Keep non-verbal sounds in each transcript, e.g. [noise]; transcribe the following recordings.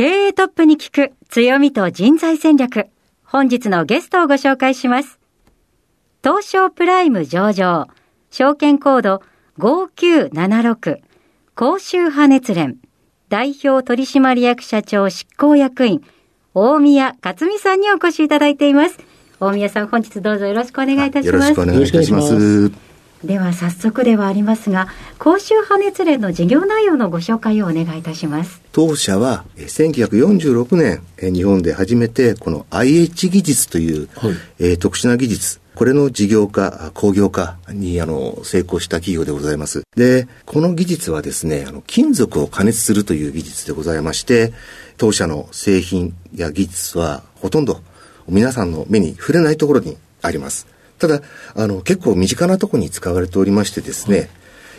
経営トップに聞く強みと人材戦略。本日のゲストをご紹介します。東証プライム上場証券コード5976甲州派熱連代表取締役社長執行役員大宮克美さんにお越しいただいています。大宮さん本日どうぞよろしくお願いいたします。よろしくお願いいたします。では早速ではありますが甲州派熱連の事業内容のご紹介をお願いいたします当社は1946年日本で初めてこの IH 技術という、はい、えー、特殊な技術これの事業化、工業化にあの成功した企業でございます。で、この技術はですね、あの金属を加熱するという技術でございまして、当社の製品や技術はほとんど皆さんの目に触れないところにあります。ただ、あの、結構身近なところに使われておりましてですね、はい、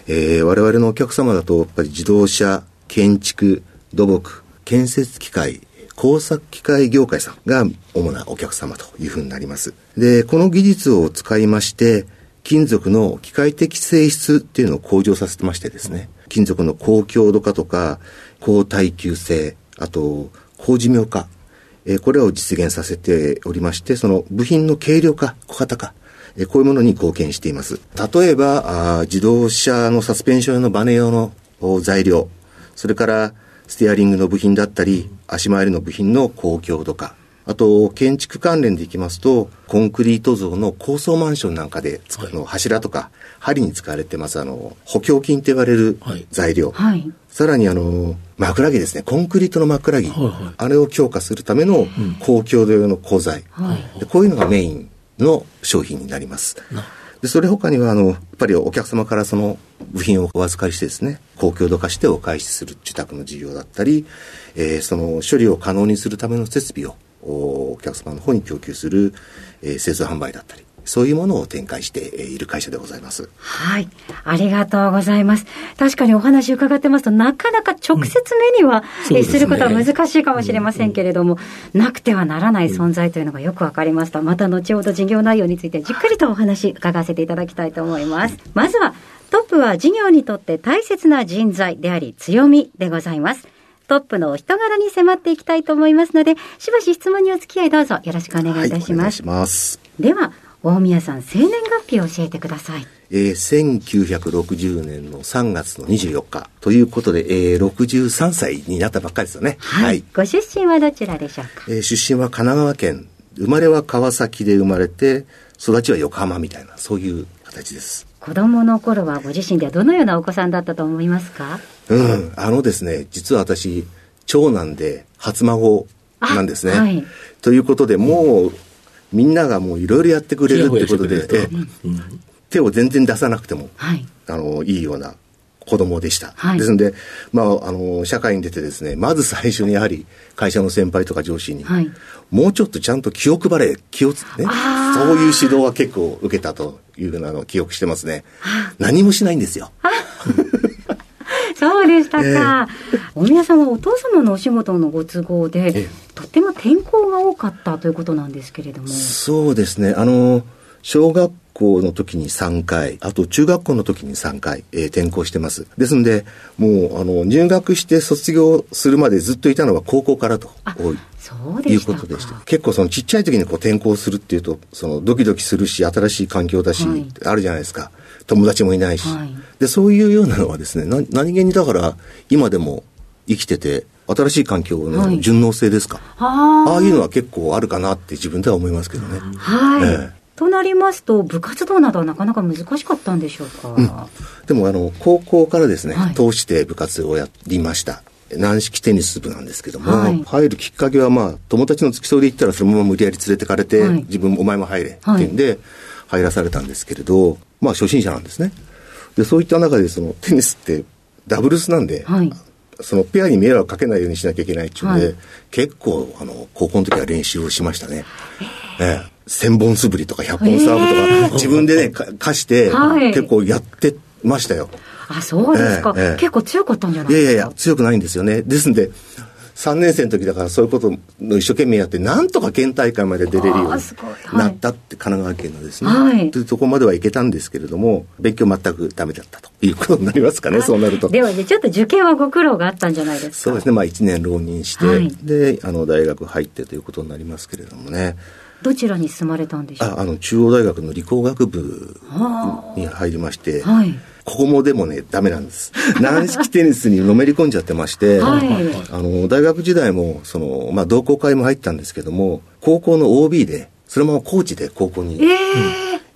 えー、我々のお客様だと、やっぱり自動車、建築、土木、建設機械、工作機械業界さんが主なお客様というふうになります。で、この技術を使いまして、金属の機械的性質っていうのを向上させてましてですね、金属の高強度化とか、高耐久性、あと、高寿命化、えー、これを実現させておりまして、その部品の軽量化、小型化、えー、こういうものに貢献しています。例えば、あ自動車のサスペンションのバネ用の材料、それからステアリングの部品だったり、足回りの部品の高強度化、あと、建築関連でいきますと、コンクリート像の高層マンションなんかで、はい、の柱とか、針に使われてます、あの、補強筋と言われる材料。はい、さらに、あの、枕木ですね、コンクリートの枕木、はいはい、あれを強化するための高強度用の鋼材、はい、こういうのがメインの商品になります。で、それ他には、あの、やっぱりお客様からその部品をお預かりしてですね、高強度化してお返しする受託の事業だったり、えー、その処理を可能にするための設備をお客様の方に供給する、えー、製造販売だったり、そういうものを展開している会社でございます。はい。ありがとうございます。確かにお話伺ってますと、なかなか直接目には、うんね、することは難しいかもしれませんけれども、うん、なくてはならない存在というのがよくわかりました。また後ほど事業内容についてじっくりとお話伺わせていただきたいと思います。まずは、トップは事業にとって大切な人材であり強みでございます。トップのお人柄に迫っていきたいと思いますので、しばし質問にお付き合いどうぞよろしくお願いいたします。はい、ますでは、大宮さん、生年月日を教えてください。えー、1960年の3月の24日ということで、えー、63歳になったばっかりですよね。はい。はい、ご出身はどちらでしょうか、えー、出身は神奈川県。生まれは川崎で生まれて、育ちは横浜みたいな、そういう形です。子供の頃はご自身ではどのようなお子さんだったと思いますか？うん、あのですね、実は私、長男で初孫なんですね。はい、ということで、もう、みんながもういろいろやってくれるってことで、手を全然出さなくても、はい、あの、いいような子供でした。はい、ですので、まあ、あの、社会に出てですね、まず最初にやはり会社の先輩とか上司に、はい、もうちょっとちゃんと気を配れ、気をつ、ね、そういう指導は結構受けたというのを記憶してますね。何もしないんですよ。そうでしたか。えー、大宮さんはお父様のお仕事のご都合で、えー、とても転校が多かったということなんですけれども。そうですね。あの、小学校の時に3回、あと中学校の時に3回、えー、転校してます。ですので、もう、あの、入学して卒業するまでずっといたのは高校からと。そういうことでした。結構そのちっちゃい時にこう転校するっていうと、そのドキドキするし、新しい環境だし、はい、あるじゃないですか。友達もいないし。はい、で、そういうようなのはですね、な何気にだから、今でも、生きてて、新しい環境の順応性ですか、はい、ああいうのは結構あるかなって自分では思いますけどね。はい、ええ。となりますと、部活動などはなかなか難しかったんでしょうか？うん、でも、あの、高校からですね、はい、通して部活をやりました。軟式テニス部なんですけども、はい、入るきっかけはまあ、友達の付き添いで行ったらそのまま無理やり連れてかれて、はい、自分お前も入れっていうんで、入らされたんですけれど、まあ初心者なんですね。で、そういった中でそのテニスってダブルスなんで、はい、そのペアに迷惑かけないようにしなきゃいけないっていうので、はい、結構あの高校の時は練習をしましたね。ええ。千本素振りとか百本サーブとか、自分でね、貸して、結構やってましたよ。あ、そうですか、ええ、結構強かったんじゃないですか？いやいや、強くないんですよね。ですんで、3年生の時だからそういうことの一生懸命やって、なんとか県大会まで出れるようになったって、神奈川県のですね、はい、というところまではいけたんですけれども、勉強全くダメだったということになりますかね、そうなると。ではね、ちょっと受験はご苦労があったんじゃないですか。そうですね、まあ1年浪人して、はい、で、あの、大学入ってということになりますけれどもね。どちらに進まれたんでしょう？ああの中央大学の理工学部に入りまして、はい、ここもでもね、ダメなんです。[laughs] 軟式テニスにのめり込んじゃってまして、はい、あの、大学時代も、その、まあ、同好会も入ったんですけども、高校の OB で、そのままコーチで高校に、えー、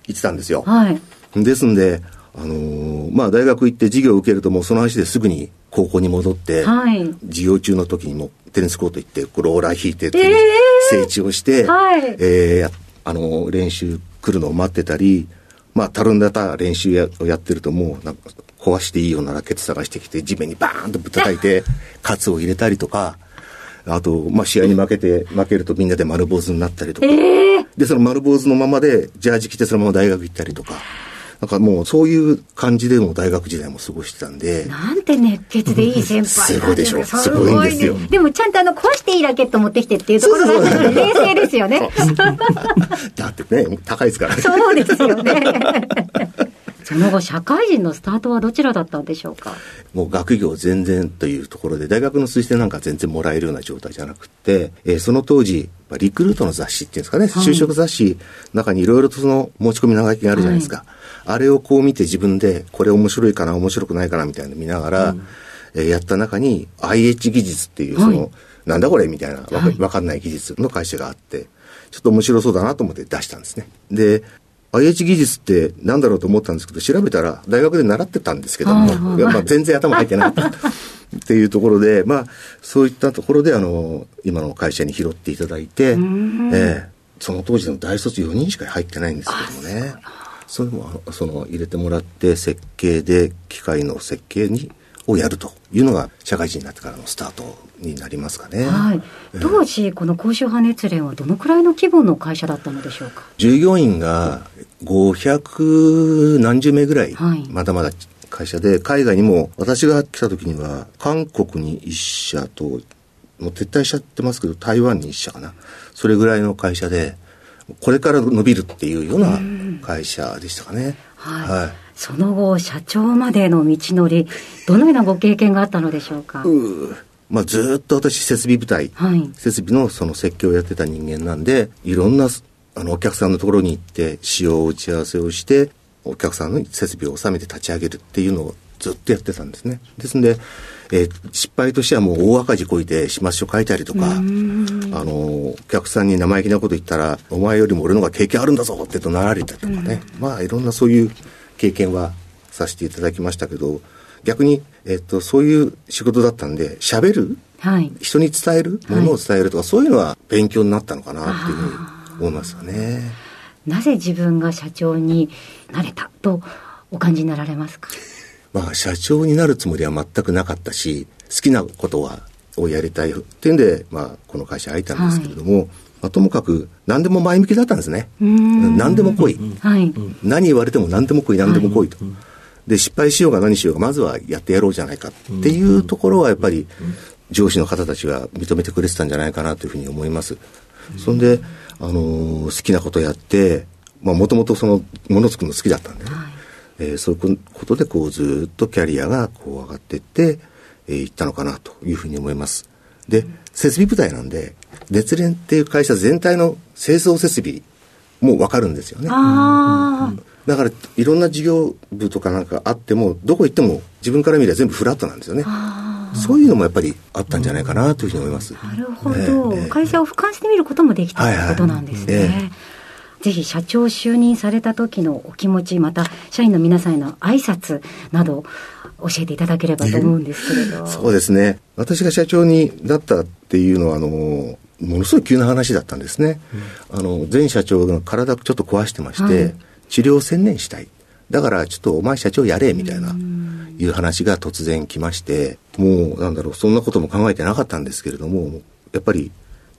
行ってたんですよ。はい、ですんで、あのー、まあ、大学行って授業を受けるともうその足ですぐに高校に戻って、はい、授業中の時にもテニスコート行って、ローラー引いて、えー、整地をして、はい、えー、あのー、練習来るのを待ってたり、まあ、たるんだた練習をやってるともう、なんか、壊していいようなラケット探してきて、地面にバーンとぶったたいて、[laughs] カツを入れたりとか、あと、まあ、試合に負けて、負けるとみんなで丸坊主になったりとか、えー、で、その丸坊主のままで、ジャージ着てそのまま大学行ったりとか、なんかもうそういう感じでも大学時代も過ごしてたんで。なんて熱血でいい先輩すごいでしょ。すごいんですよ。でもちゃんとあの、壊していいラケット持ってきてっていうところが冷静ですよね。[laughs] だってね、高いですからね。そうですよね。[laughs] その後、社会人のスタートはどちらだったんでしょうか？もう学業全然というところで、大学の推薦なんか全然もらえるような状態じゃなくて、えー、その当時、リクルートの雑誌っていうんですかね、はい、就職雑誌の中にいろいろとその持ち込み長きがあるじゃないですか。はいあれをこう見て自分で、これ面白いかな、面白くないかな、みたいなの見ながら、うん、えー、やった中に、IH 技術っていう、その、はい、なんだこれみたいなわか,、わかんない技術の会社があって、ちょっと面白そうだなと思って出したんですね。で、IH 技術って何だろうと思ったんですけど、調べたら大学で習ってたんですけども、まあ、全然頭入ってなかった。っていうところで、[laughs] まあ、そういったところで、あの、今の会社に拾っていただいて、えー、その当時の大卒4人しか入ってないんですけどもね。それもその入れてもらって設計で機械の設計にをやるというのが社会人になってからのスタートになりますかね。はい。当時、この高周波熱連はどのくらいの規模の会社だったのでしょうか？従業員が500何十名ぐらい、まだまだ会社で、海外にも私が来た時には、韓国に1社と、もう撤退しちゃってますけど、台湾に1社かな。それぐらいの会社で、これから伸びるっていうような会社でしたかね。はい、はい、その後、社長までの道のり、どのようなご経験があったのでしょうか？うまあ、ずっと私、設備部隊、はい、設備のその設計をやってた人間なんで、いろんなあのお客さんのところに行って、使用打ち合わせをして、お客さんの設備を収めて立ち上げるっていうのをずっとやってたんですね。ですんで、えー、失敗としてはもう大赤字こいて始末書書いたりとか、あの、お客さんに生意気なこと言ったら、お前よりも俺の方が経験あるんだぞって怒鳴られたりとかね、まあいろんなそういう経験はさせていただきましたけど、逆に、えっ、ー、と、そういう仕事だったんで、喋る、はい、人に伝える、ものを伝えるとか、はい、そういうのは勉強になったのかなっていうふうに思いますよね。なぜ自分が社長になれたとお感じになられますか？まあ、社長になるつもりは全くなかったし、好きなことは、をやりたいっていうんで、まあ、この会社入ったんですけれども、はい、まあ、ともかく何でも前向きだったんですね。何でも来い、はい、何言われても何でも来い、何でも来いと。はい、で、失敗しようが何しようが、まずはやってやろうじゃないかっていうところは、やっぱり、上司の方たちが認めてくれてたんじゃないかなというふうに思います。そんで、あのー、好きなことやって、まあ、もともとその、もの作るの好きだったんでね。はいえー、そういうことでこうずっとキャリアがこう上がっていって、えー、いったのかなというふうに思います。で、設備部隊なんで、熱連っていう会社全体の清掃設備もわかるんですよね。だから、いろんな事業部とかなんかあっても、どこ行っても自分から見れば全部フラットなんですよね。そういうのもやっぱりあったんじゃないかなというふうに思います。なるほど、えー、会社を俯瞰してみることもできたということなんですね。はいはいえーぜひ社長就任された時のお気持ち、また社員の皆さんへの挨拶など教えていただければと思うんですけれど。[laughs] そうですね。私が社長になったっていうのは、あの、ものすごい急な話だったんですね。うん、あの、前社長が体ちょっと壊してまして、はい、治療を専念したい。だからちょっとお前社長やれ、みたいな、いう話が突然来まして、もうなんだろう、そんなことも考えてなかったんですけれども、やっぱり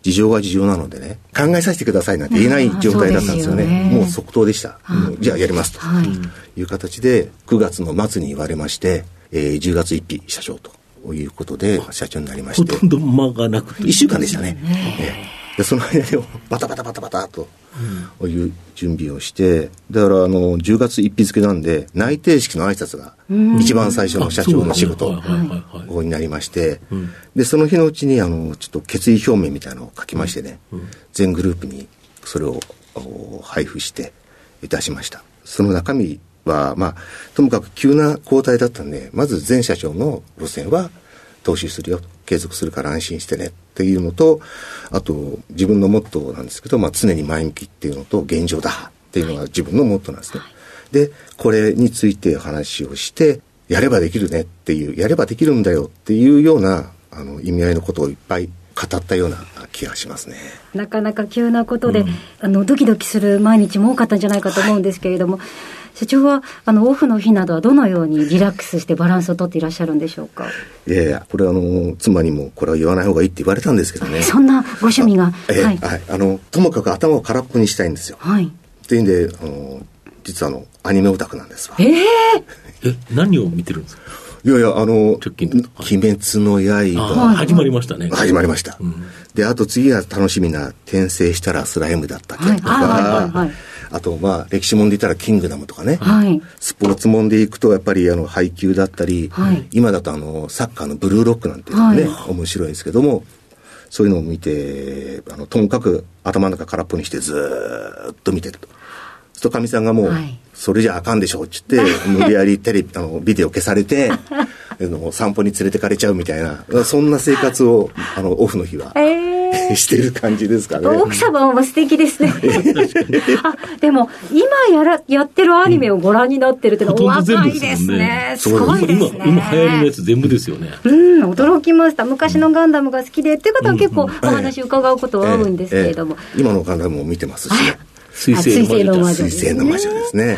事情が事情なのでね、考えさせてくださいなんて言えない状態だったんですよね。うよねもう即答でした。じゃあやりますと、はい、いう形で、9月の末に言われまして、えー、10月1日社長ということで社長になりまして。ほとんど間がなくて。1週間でしたね。えーでその間でバタバタバタバタという準備をして、だからあの10月1日付なんで内定式の挨拶が一番最初の社長の仕事になりまして、でその日のうちにあのちょっと決意表明みたいなのを書きましてね、全グループにそれを配布していたしました。その中身は、まあ、ともかく急な交代だったんで、まず前社長の路線は投資するよ継続するから安心してねっていうのとあと自分のモットーなんですけど、まあ、常に前向きっていうのと現状だっていうのが自分のモットーなんですね、はい、でこれについて話をしてやればできるねっていうやればできるんだよっていうようなあの意味合いのことをいっぱい語ったような気がしますね。なかなか急なことで、うん、あのドキドキする毎日も多かったんじゃないかと思うんですけれども、はい社長はあのオフの日などはどのようにリラックスしてバランスをとっていらっしゃるんでしょうか？いやいやこれはあの妻にもこれは言わない方がいいって言われたんですけどね。そんなご趣味が？えはい、はい、あのともかく頭を空っぽにしたいんですよ。はい。っていうんであの実はあのアニメオタクなんですわ。ええ！ー、え何を見てるんですか？いやいや、あの、直近鬼滅の刃。始まりましたね。始まりました。うん、で、あと次が楽しみな、転生したらスライムだったっけとか、はいはい、あと、まあ、歴史もんで言ったらキングダムとかね、はい、スポーツもんでいくと、やっぱり、あの、配球だったり、はい、今だと、あの、サッカーのブルーロックなんていうのね、はい、面白いですけども、そういうのを見て、あの、ともかく頭の中空っぽにしてずっと見てると。すとかみさんがもう、それじゃあかんでしょうって言って、[laughs] 無理やりテレビ、あの、ビデオ消されて、[laughs] 散歩に連れてかれちゃうみたいな、そんな生活を、あの、オフの日は。えー [laughs] してる感じですかね。奥様も素敵ですね。[laughs] あでも、今やらやってるアニメをご覧になってるってのは、お若いですね。すごいですね。今、流行りのやつ全部ですよね。うん、驚きました。昔のガンダムが好きで、っていう方は結構お話伺うことはあるんですけれども。今のガンダムも見てますしね。水星の魔女。水星の魔女ですね。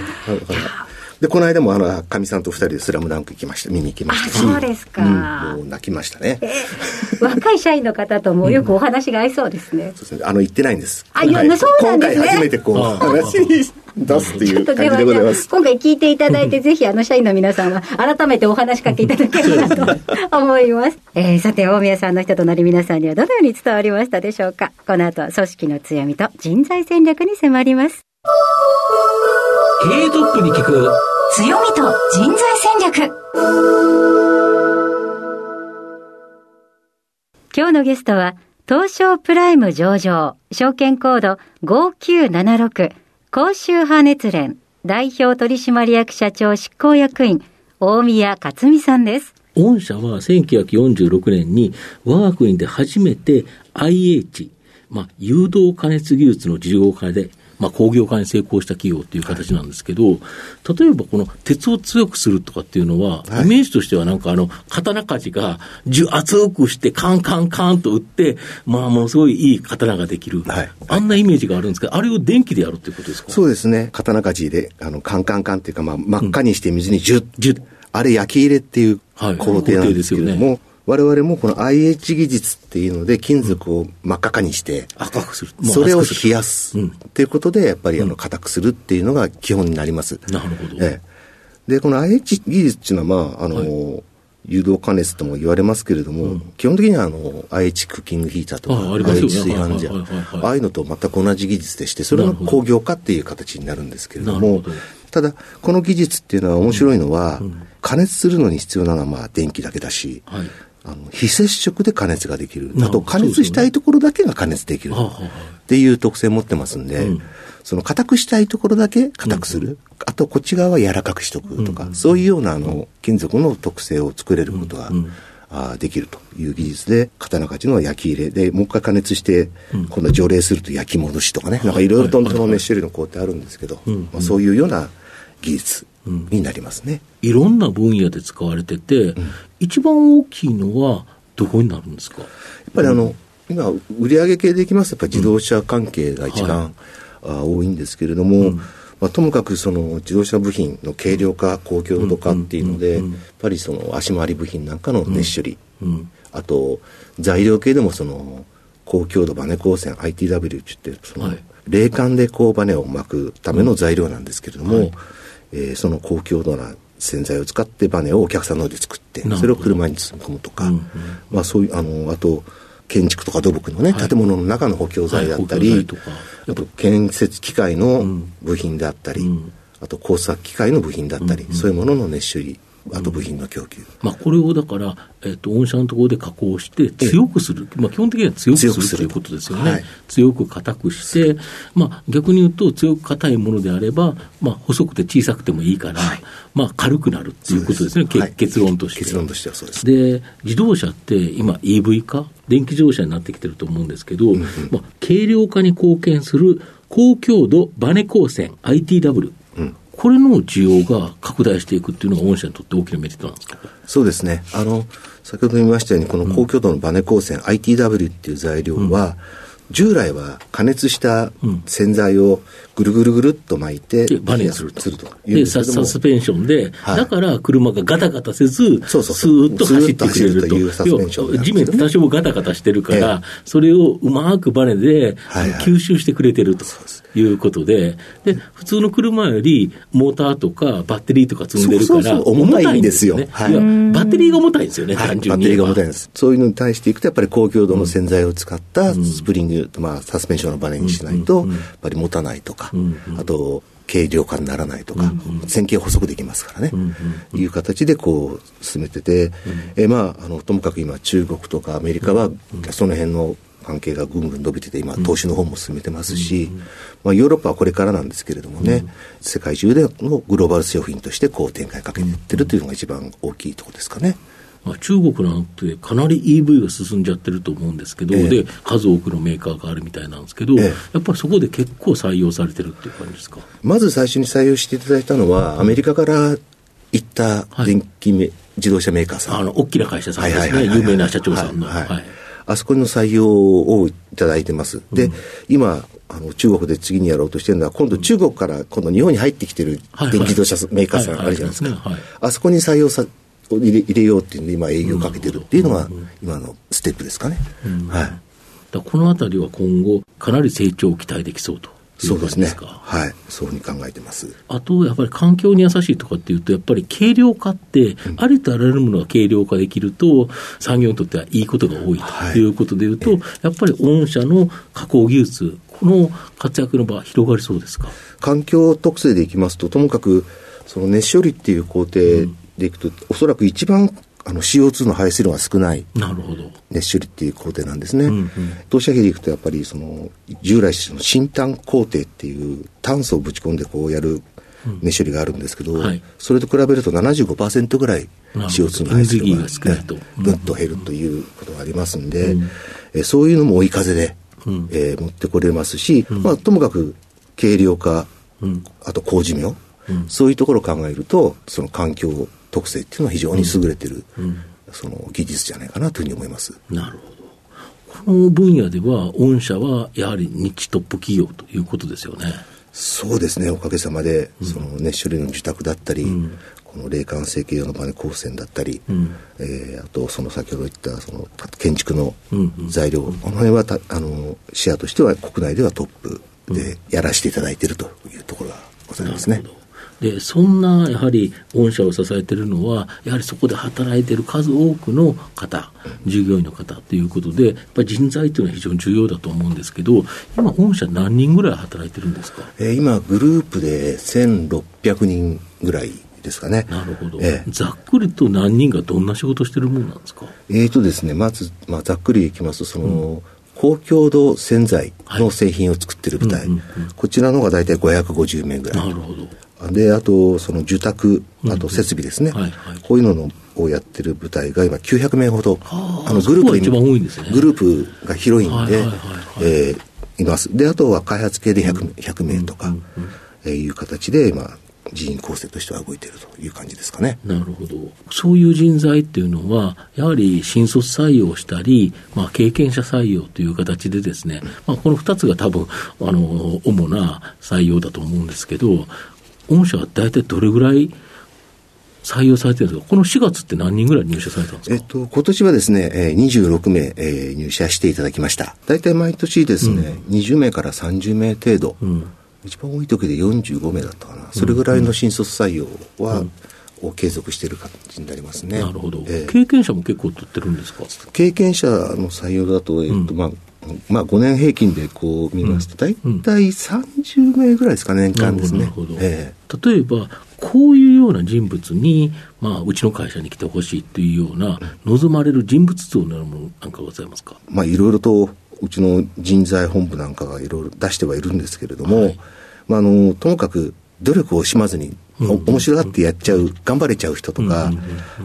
で、この間もあの、かみさんと二人でスラムダンク行きました、見に行きましたし。そうですか、うん、もう泣きましたね。えー、若い社員の方ともよくお話が合いそうですね。[laughs] そうですね。あの、行ってないんです。あ、いや、そうなんですね。今回初めてこう、話に出すっていう感じでございます。今回聞いていただいて、[laughs] ぜひあの、社員の皆さんは改めてお話しかけいただければと思います。[laughs] えー、さて、大宮さんの人となり皆さんにはどのように伝わりましたでしょうか。この後、組織の強みと人材戦略に迫ります。経営トップに聞く。強みと人材戦略。今日のゲストは東証プライム上場証券コード5976甲州派熱連代表取締役社長執行役員大宮克美さんです。御社は1946年に我が国で初めて IH、まあ、誘導加熱技術の事業化でまあ、工業化に成功した企業っていう形なんですけど、はい、例えばこの鉄を強くするとかっていうのは、はい、イメージとしてはなんかあの、刀鍛冶が熱くしてカンカンカンと打って、まあ、ものすごいいい刀ができる。はい、あんなイメージがあるんですけど、あれを電気でやるっていうことですか？そうですね。刀鍛冶で、あの、カンカンカンっていうか、まあ、真っ赤にして水にジュッ、ジュッ。あれ焼き入れっていう工程なんですけれども、はい我々もこの IH 技術っていうので金属を真っ赤かにして、赤くする。それを冷やすっていうことで、やっぱりあの硬くするっていうのが基本になります。なるほど。ええ、で、この IH 技術っていうのは、まあ、あの、はい。誘導加熱とも言われますけれども、うん、基本的にはあの IH クッキングヒーターとか、IH 炊飯ジャー、ああいうのと全く同じ技術でして、それが工業化っていう形になるんですけれども、ど。ただ、この技術っていうのは面白いのは、うん。うん、加熱するのに必要なのはまあ電気だけだし、はいあの非接触で加熱ができる。あと加熱したいところだけが加熱できる。っていう特性を持ってますんで、うん、その硬くしたいところだけ硬くする。うん、あとこっち側は柔らかくしとくとか、うん、そういうようなあの金属の特性を作れることがあできるという技術で、刀鍛冶の焼き入れ。で、もう一回加熱して、今度除冷すると焼き戻しとかね、なんかいろいろとその熱処理の工程あるんですけど、まあ、そういうような技術になりますね。いろんな分野で使われてて、一番大きいのはどこになるんですか？やっぱりあの、今、売上系でいきますと、やっぱり自動車関係が一番、はい、多いんですけれども、まあ、ともかくその自動車部品の軽量化、公共度化っていうので、やっぱりその足回り部品なんかの熱処理、あと材料系でもその高強度バネ光線 ITW って言って、その、冷感でこうバネを巻くための材料なんですけれども、はい、えー、その高強度な洗剤を使ってバネをお客さんの方で作って、それを車に積み込むとか、うんうん、まあそういう、あの、あと、建築とか土木のね、はい、建物の中の補強材だったり、はい、あと建設機械の部品であったり、うん、あと工作機械の部品だったり、うんうん、そういうものの熱処理あと部品の供給、まあ、これをだから、えーと、御社のところで加工して強くする、まあ、基本的には強くするということですよね、はい、強く硬くして、まあ、逆に言うと強く硬いものであれば、まあ、細くて小さくてもいいから、はい、まあ、軽くなるということですね、はい、結論として。結論としてはそうです。で自動車って今 EV 化？電気自動車になってきてると思うんですけど、うんうん、まあ、軽量化に貢献する高強度バネ光線 ITW、うんこれの需要が拡大していくっていうのが御社にとって大きなメリットなんですか？そうですね。あの、先ほど言いましたように、この高強度のバネ光線、うん、ITW っていう材料は、うん従来は加熱した洗剤をぐるぐるぐるっと巻いて、バネすると。すると。でサ、サスペンションで、はい、だから車がガタガタせず、そうそうスーッと走ってくれると。いうサスペンション、ね、地面多少ガタガタしてるから、ええ、それをうまくバネで、はいはい、吸収してくれてると。いうことで、で、普通の車よりモーターとかバッテリーとか積んでるから、そうそうそう。重たいんですよ。はい、バッテリーが重たいんですよね、はい、単純に。バッテリーが重たいんです。そういうのに対していくと、やっぱり高強度の洗剤を使ったスプリング、うん、まあ、サスペンションのバネにしないと、やっぱり持たないとか、あと、軽量化にならないとか、線形補足できますからね、いう形でこう進めてて、うん、えまあ、あのともかく今中国とかアメリカはその辺の関係がぐんぐん伸びてて今投資の方も進めてますし、まあ、ヨーロッパはこれからなんですけれどもね、世界中でのグローバル製品としてこう展開かけていってるというのが一番大きいところですかね。まあ、中国なんてかなり EV が進んじゃってると思うんですけど、えー、で数多くのメーカーがあるみたいなんですけど、えー、やっぱりそこで結構採用されてるっていう感じですか？まず最初に採用していただいたのは、アメリカから行った電気、はい、自動車メーカーさん。あの、大きな会社さんですね、有名な社長さんの。はい、はい、あそこの採用をいただいてます。で、うん、今、あの中国で次にやろうとしてるのは、今度中国から今度日本に入ってきてる電気自動車メーカーさんあるじゃないですか。あそこに採用さを入れ入れようっていうので、今、営業をかけてるっていうのが、今のステップですかね。はい、だこのあたりは今後、かなり成長を期待できそうと。そうですね。はい。そういうふうに考えてます。あと、やっぱり環境に優しいとかっていうと、やっぱり軽量化って、ありとあらゆるものが軽量化できると、産業にとってはいいことが多いということでいうと、はい、やっぱり御社の加工技術、この活躍の場、広がりそうですか？環境特性でいきますと、ともかく、その熱処理っていう工程でいくと、おそらく一番あの CO2 の排出量が少ない熱処理っていう工程なんですね。うんうん、投資上げでいくとやっぱりその従来その新炭工程っていう炭素をぶち込んでこうやる熱処理があるんですけど、うんはい、それと比べると75%ぐらい CO2 の排出量が、ね、ぐっと減るということがありますんで、うん、えそういうのも追い風で、うん、えー、持ってこれますし、まあ、ともかく軽量化、あと高寿命、そういうところを考えるとその環境特性っていうのは非常に優れてる、うん、その技術じゃないかなというふうに思います。なるほど。この分野では、御社はやはり日トップ企業ということですよね。そうですね、おかげさまで、うん、その熱処理の受託だったり、うん、この霊感成形用のバネ光線だったり、うん、えー、あとその先ほど言ったその建築の材料、うん。うん、この辺はたあのシェアとしては国内ではトップでやらせていただいているというところがございますね。でそんなやはり御社を支えているのは、やはりそこで働いている数多くの方、従業員の方ということで、やっぱり人材というのは非常に重要だと思うんですけど、今、御社、何人ぐらい働いてるんですか、えー、今、グループで1600人ぐらいですかね。なるほど、えー、ざっくりと何人がどんな仕事してるものなんですか？えーとですね、まず、まあ、ざっくりいきますと、その、うん。高強度洗剤の製品を作ってる部隊、こちらのが大体550名ぐらい。なるほど。で、あと、その受託、あと設備ですね。はいはい、こういうののをやってる部隊が今900名ほど、あのグループ一番多いんですね。グループが広いんで、えーいます。で、あとは開発系で 100,、100名とか、えーいう形で、まあ、人員構成としては動いているという感じですかね。なるほど。そういう人材っていうのは、やはり新卒採用したり、まあ、経験者採用という形でですね、まあ、この2つが多分、あの、主な採用だと思うんですけど、御社は大体どれぐらい採用されてるんですか？この4月って何人ぐらい入社されたんですか？えっと、今年はですね、えー、26名、えー入社していただきました。大体毎年ですね、20名から30名程度、ん。一番多い時で45名だったかな。それぐらいの新卒採用は、を継続している感じになりますね。なるほど、えー経験者も結構取ってるんですか？経験者の採用だと、えっと、まあ、まあ、5年平均でこう見ますと、大体30名ぐらいですかね、年間ですね。え例えば、こういうような人物に、まあ、うちの会社に来てほしいというような、望まれる人物像のようなものなんかございますか？えまあ、いろいろと、うちの人材本部なんかがいろいろ出してはいるんですけれども、はい。まあ、あの、ともかく努力をしまずに、お面白がってやっちゃう、頑張れちゃう人とか、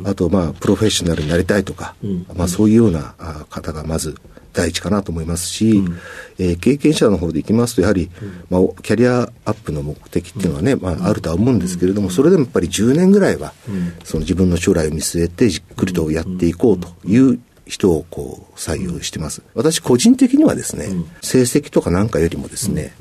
あと、まあ、プロフェッショナルになりたいとか、んまあ、そういうようなあ方がまず第一かなと思いますし、えー経験者の方でいきますと、やはり、まあ、おキャリアアップの目的っていうのはね、まあ、あるとは思うんですけれども、それでもやっぱり10年ぐらいは、その自分の将来を見据えて、じっくりとやっていこうという人をこう採用してます。私個人的にはですね、成績とかなんかよりもですね、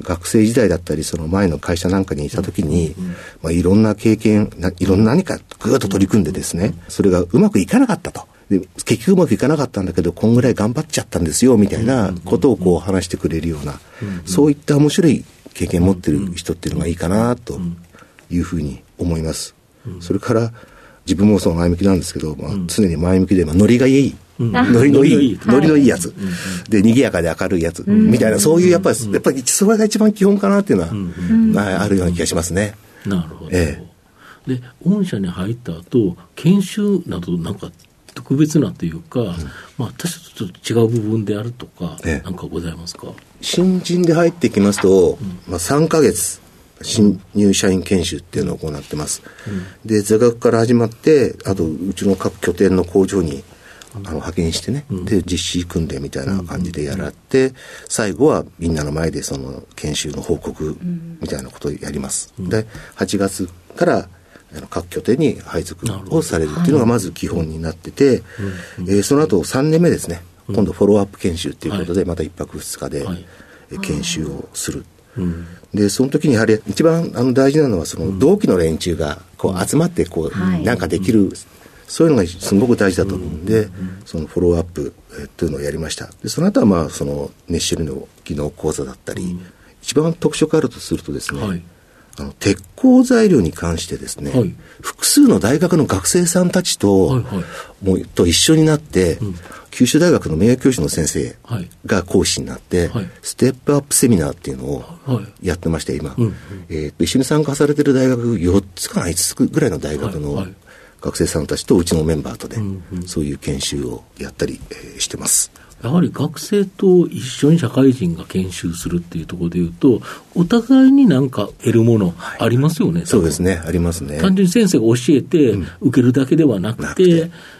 学生時代だったり、その前の会社なんかにいたときに、まあ、いろんな経験、ないろんな何かぐーっと取り組んでですね、それがうまくいかなかったと。で結局うまくいかなかったんだけど、こんぐらい頑張っちゃったんですよ、みたいなことをこう話してくれるような、そういった面白い経験を持ってる人っていうのがいいかな、というふうに思います。それから、自分もその前向きなんですけど、まあ、常に前向きで、まあ、ノリがいい。ノリのいい、ノリのいいやつ。で、賑やかで明るいやつ。みたいな、そういう、やっぱり、やっぱり、それが一番基本かなっていうのは、まああるような気がしますね。なるほど。え。で、御社に入った後、研修など、なんか、特別なというか、まあ、私とちょっと違う部分であるとか、ええ。なんかございますか？新人で入ってきますと、まあ、3ヶ月、新入社員研修っていうのを行ってます。で、座学から始まって、あと、うちの各拠点の工場に、あの派遣してね、で、実施訓練みたいな感じでやらって、最後はみんなの前でその研修の報告みたいなことをやります。で、8月から、あの各拠点に配属をされるっていうのがまず基本になってて、えーその後3年目ですね、今度フォローアップ研修っていうことで、また1泊2日で、研修をする。うん。で、その時にやはり一番あの大事なのは、その同期の連中がこう集まってこう、はい。なんかできる、そういうのがすごく大事だと思うんで、そのフォローアップえーというのをやりました。で、その後はまあ、その熱処理の技能講座だったり、一番特色あるとするとですね、はいあの鉄鋼材料に関してですね、はい。複数の大学の学生さんたちと、はいはい。もうと一緒になって、九州大学の名誉教授の先生はい。が講師になって、はい。ステップアップセミナーっていうのをはい。やってまして、今、うんうん。えーと一緒に参加されてる大学4つかな、5つぐらいの大学の学生さんたちとうちのメンバーとで、うんうん。そういう研修をやったり、えーしてます。やはり学生と一緒に社会人が研修するっていうところでいうと、お互いになんか得るものありますよね、そうですね、ありますね。単純に先生が教えて受けるだけではなくて、なくて。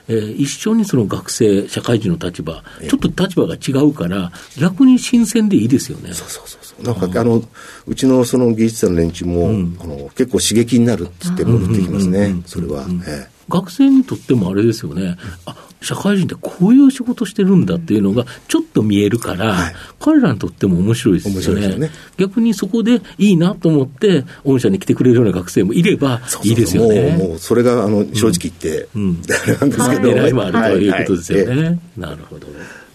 えー一緒にその学生、社会人の立場、ちょっと立場が違うから、逆に新鮮でいいですよね。そうそうそうそう。なんか、あの、うちのその技術者の連中も、あの結構刺激になるって言って戻ってきますね、それは。ええ学生にとってもあれですよね、あ社会人ってこういう仕事してるんだっていうのがちょっと見えるから、はい。彼らにとっても面白いですよね。ね。逆にそこでいいなと思って、御社に来てくれるような学生もいればいいですよね。もう、もう、それが、あの、正直言って、うん。あれなんですけど、狙いもあるということですよね。はい。はい。えなるほど。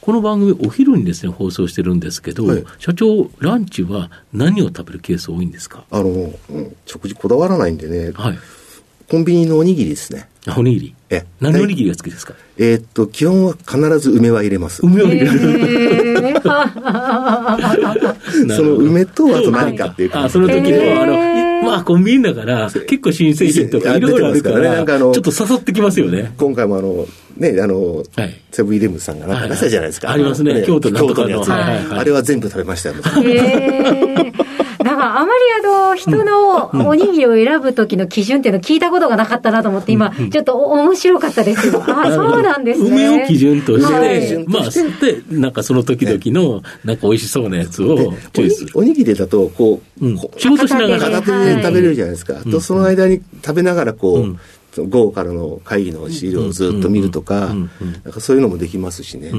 この番組、お昼にですね、放送してるんですけど、はい。社長、ランチは何を食べるケース多いんですか？えあの、うん食事こだわらないんでね、はい。コンビニのおにぎりですね。おにぎり？ええ何おにぎりが好きですか？えーっと、基本は必ず梅は入れます。梅を入れる。その梅と、あと何かっていうあ、感じその時の、あの、まあ、コンビニだから、結構新製品とかあいろいろあるか出てますからねら、なんかあのちょっと誘ってきますよね。今回もあの、ね、あの、はいセブンイレブンさんがなんか出したじゃないですか。はいはいありますね京都なんとかの京都のやつ、はいはいはいあれは全部食べましたよ。へーあまりあの、人のおにぎりを選ぶ時の基準っていうの聞いたことがなかったなと思って、今、ちょっと面白かったです。[laughs] けど、ああ、そうなんですね。梅を基準として、はい、まあ、で、なんかその時々の、なんか美味しそうなやつをチョイス。おにぎりだと、こう、うん、仕事しながら。片手で食べれるじゃないですか。と、その間に食べながら、こう、午後からの会議の資料をずっと見るとか、なんかそういうのもできますしね。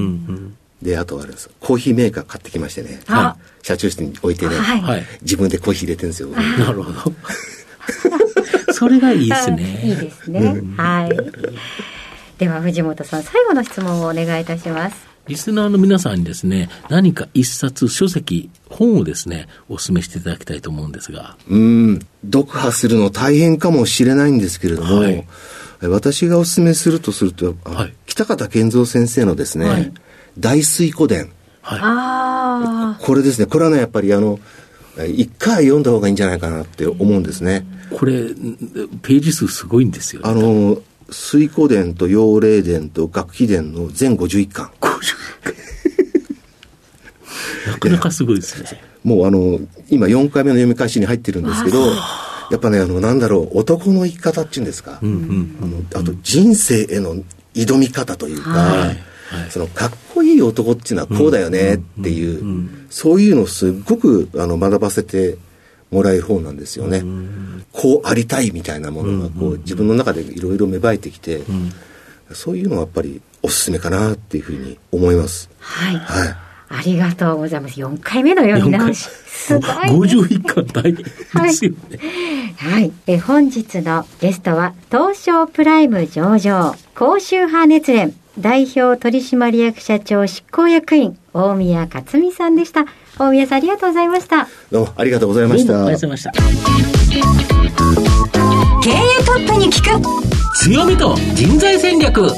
で、あとはあれです。コーヒーメーカー買ってきましてね。はい、社長室に置いてね、はい、自分でコーヒー入れてるんですよ。なるほど。[laughs] それがいいですね。いいですね。はい。では、藤本さん、最後の質問をお願いいたします。リスナーの皆さんにですね、何か一冊、書籍、本をですね、お勧めしていただきたいと思うんですが。うん、読破するの大変かもしれないんですけれども、はい、私がお勧めするとすると、はい、北方健三先生のですね、はい、大水湖伝。はい、これですね、これはね、やっぱりあの、一回読んだ方がいいんじゃないかなって思うんですね。これ、ページ数すごいんですよ、ね、あの、水湖伝と陽霊伝と学記伝の全51巻。[laughs] なかなかすごいですね。もうあの、今4回目の読み返しに入ってるんですけど、やっぱね、あの、なんだろう、男の生き方っていうんですか、うんうん、あのあと人生への挑み方というか、はい。そのかっこいい男っていうのはこうだよねっていう、そういうのをすっごくあの学ばせてもらえる本なんですよね。こうありたいみたいなものがこう自分の中でいろいろ芽生えてきて、そういうのはやっぱりおすすめかなっていうふうに思います。はい。はい。ありがとうございます。4回目の読み直し。すごい、ね。51巻大変ですよね。はい。はい、え本日のゲストは、東証プライム上場、高周波熱連、代表取締役社長執行役員、大宮克美さんでした。大宮さん、ありがとうございました。どうもありがとうございました。ありがとうございました。経営トップに聞く強みと人材戦略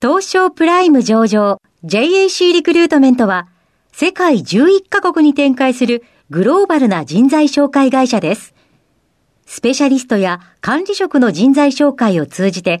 東証プライム上場 JAC リクルートメントは世界11カ国に展開するグローバルな人材紹介会社です。スペシャリストや管理職の人材紹介を通じて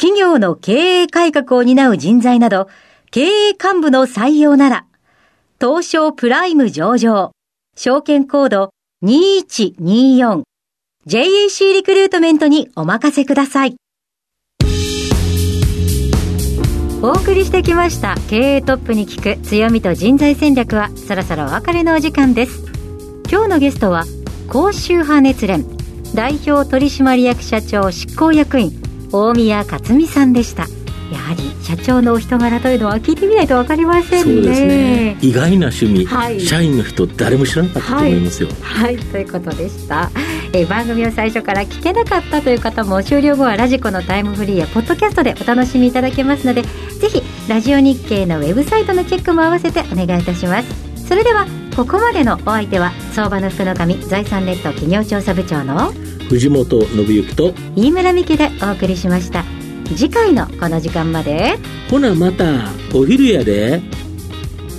企業の経営改革を担う人材など、経営幹部の採用なら、東証プライム上場、証券コード2124、JAC リクルートメントにお任せください。お送りしてきました経営トップに聞く強みと人材戦略はそろそろお別れのお時間です今日のゲストは高周波熱連代表取締役社長執行役員大宮克美さんでした。やはり社長のお人柄というのは聞いてみないと分かりませんね。そうですね。意外な趣味、はい、社員の人誰も知らなかったと思いますよ、はい、はい、ということでした。え番組を最初から聞けなかったという方も終了後はラジコのタイムフリーやポッドキャストでお楽しみいただけますのでぜひラジオ日経のウェブサイトのチェックも合わせてお願いいたします。それではここまでのお相手は相場の福の神財産ネット企業調査部長の藤本信之と飯村美希でお送りしました。次回のこの時間まで。ほなまたお昼やで。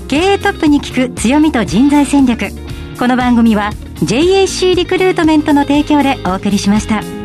経営トップに聞く強みと人材戦略。この番組は JAC リクルートメントの提供でお送りしました。